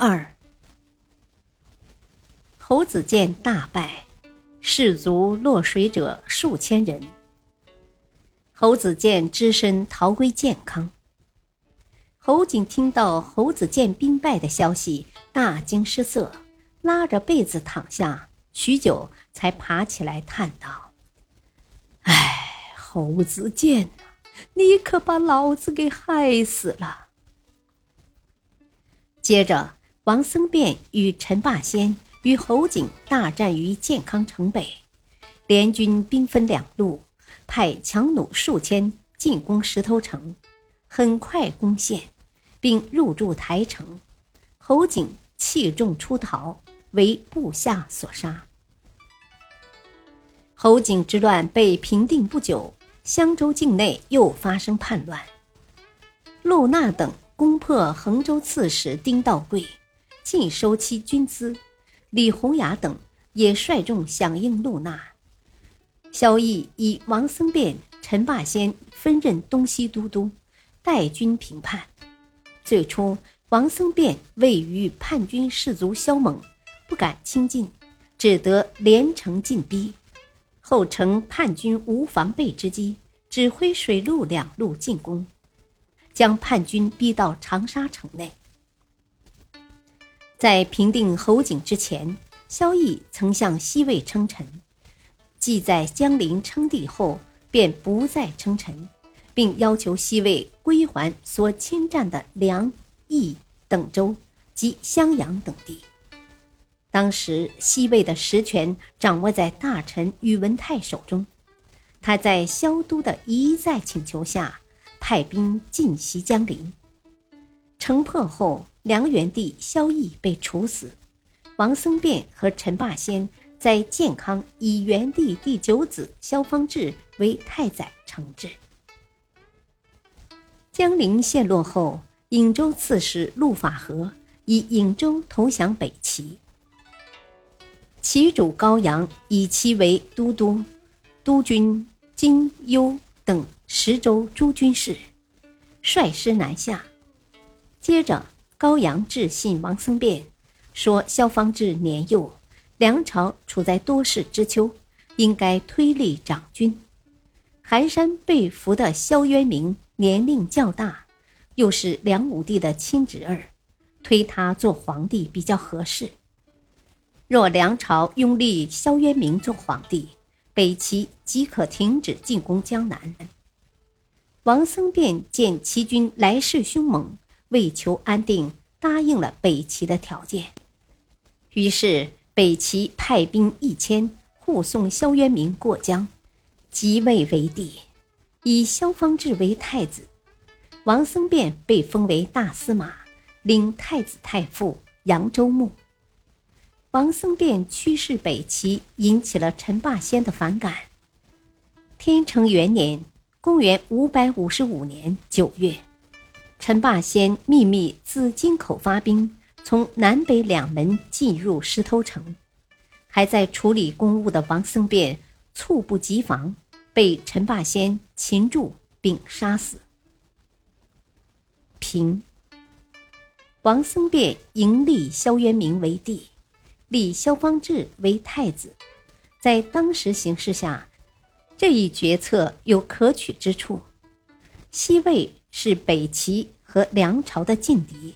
二，侯子健大败，士卒落水者数千人。侯子健只身逃归建康。侯景听到侯子健兵败的消息，大惊失色，拉着被子躺下，许久才爬起来，叹道：“哎，侯子健你可把老子给害死了。”接着。王僧辩与陈霸先与侯景大战于建康城北，联军兵分两路，派强弩数千进攻石头城，很快攻陷，并入驻台城。侯景弃众出逃，为部下所杀。侯景之乱被平定不久，襄州境内又发生叛乱，陆纳等攻破衡州刺史丁道贵。尽收其军资，李洪雅等也率众响应录纳。萧绎以王僧辩、陈霸先分任东西都督，带军平叛。最初，王僧辩畏于叛军士卒萧猛，不敢亲近，只得连城进逼。后乘叛军无防备之机，指挥水陆两路进攻，将叛军逼到长沙城内。在平定侯景之前，萧绎曾向西魏称臣，即在江陵称帝后，便不再称臣，并要求西魏归还所侵占的梁、益等州及襄阳等地。当时西魏的实权掌握在大臣宇文泰手中，他在萧都的一再请求下，派兵进袭江陵，城破后。梁元帝萧绎被处死，王僧辩和陈霸先在建康以元帝第九子萧方智为太宰承制。江陵陷落后，颍州刺史陆法和以颍州投降北齐，齐主高阳以其为都督、督军荆幽等十州诸军事，率师南下。接着。高阳致信王僧辩，说萧方智年幼，梁朝处在多事之秋，应该推力长君。寒山被俘的萧渊明年龄较大，又是梁武帝的亲侄儿，推他做皇帝比较合适。若梁朝拥立萧渊明做皇帝，北齐即可停止进攻江南。王僧辩见齐军来势凶猛。为求安定，答应了北齐的条件。于是北齐派兵一千护送萧渊明过江，即位为帝，以萧方智为太子。王僧辩被封为大司马，领太子太傅、扬州牧。王僧辩驱使北齐，引起了陈霸先的反感。天成元年（公元555年）九月。陈霸先秘密自京口发兵，从南北两门进入石头城。还在处理公务的王僧辩猝不及防，被陈霸先擒住并杀死。平。王僧辩迎立萧渊明为帝，立萧方智为太子。在当时形势下，这一决策有可取之处。西魏。是北齐和梁朝的劲敌，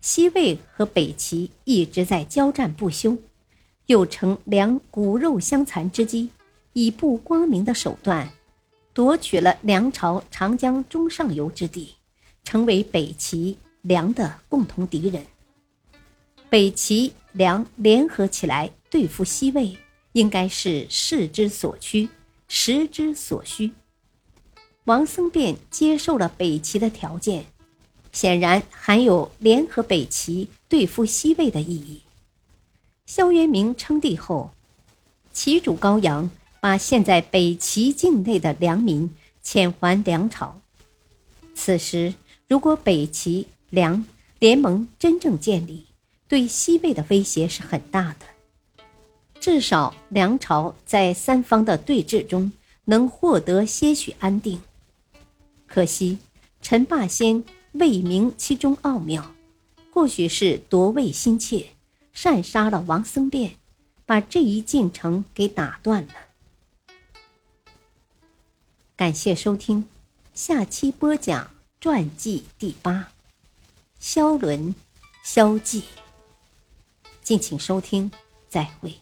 西魏和北齐一直在交战不休，又乘梁骨肉相残之机，以不光明的手段夺取了梁朝长江中上游之地，成为北齐梁的共同敌人。北齐梁联合起来对付西魏，应该是势之所趋，时之所需。王僧辩接受了北齐的条件，显然含有联合北齐对付西魏的意义。萧渊明称帝后，齐主高阳把现在北齐境内的良民遣还梁朝。此时，如果北齐、梁联盟真正建立，对西魏的威胁是很大的。至少梁朝在三方的对峙中能获得些许安定。可惜陈霸先未明其中奥妙，或许是夺位心切，擅杀了王僧辩，把这一进程给打断了。感谢收听，下期播讲传记第八，萧伦，萧纪。敬请收听，再会。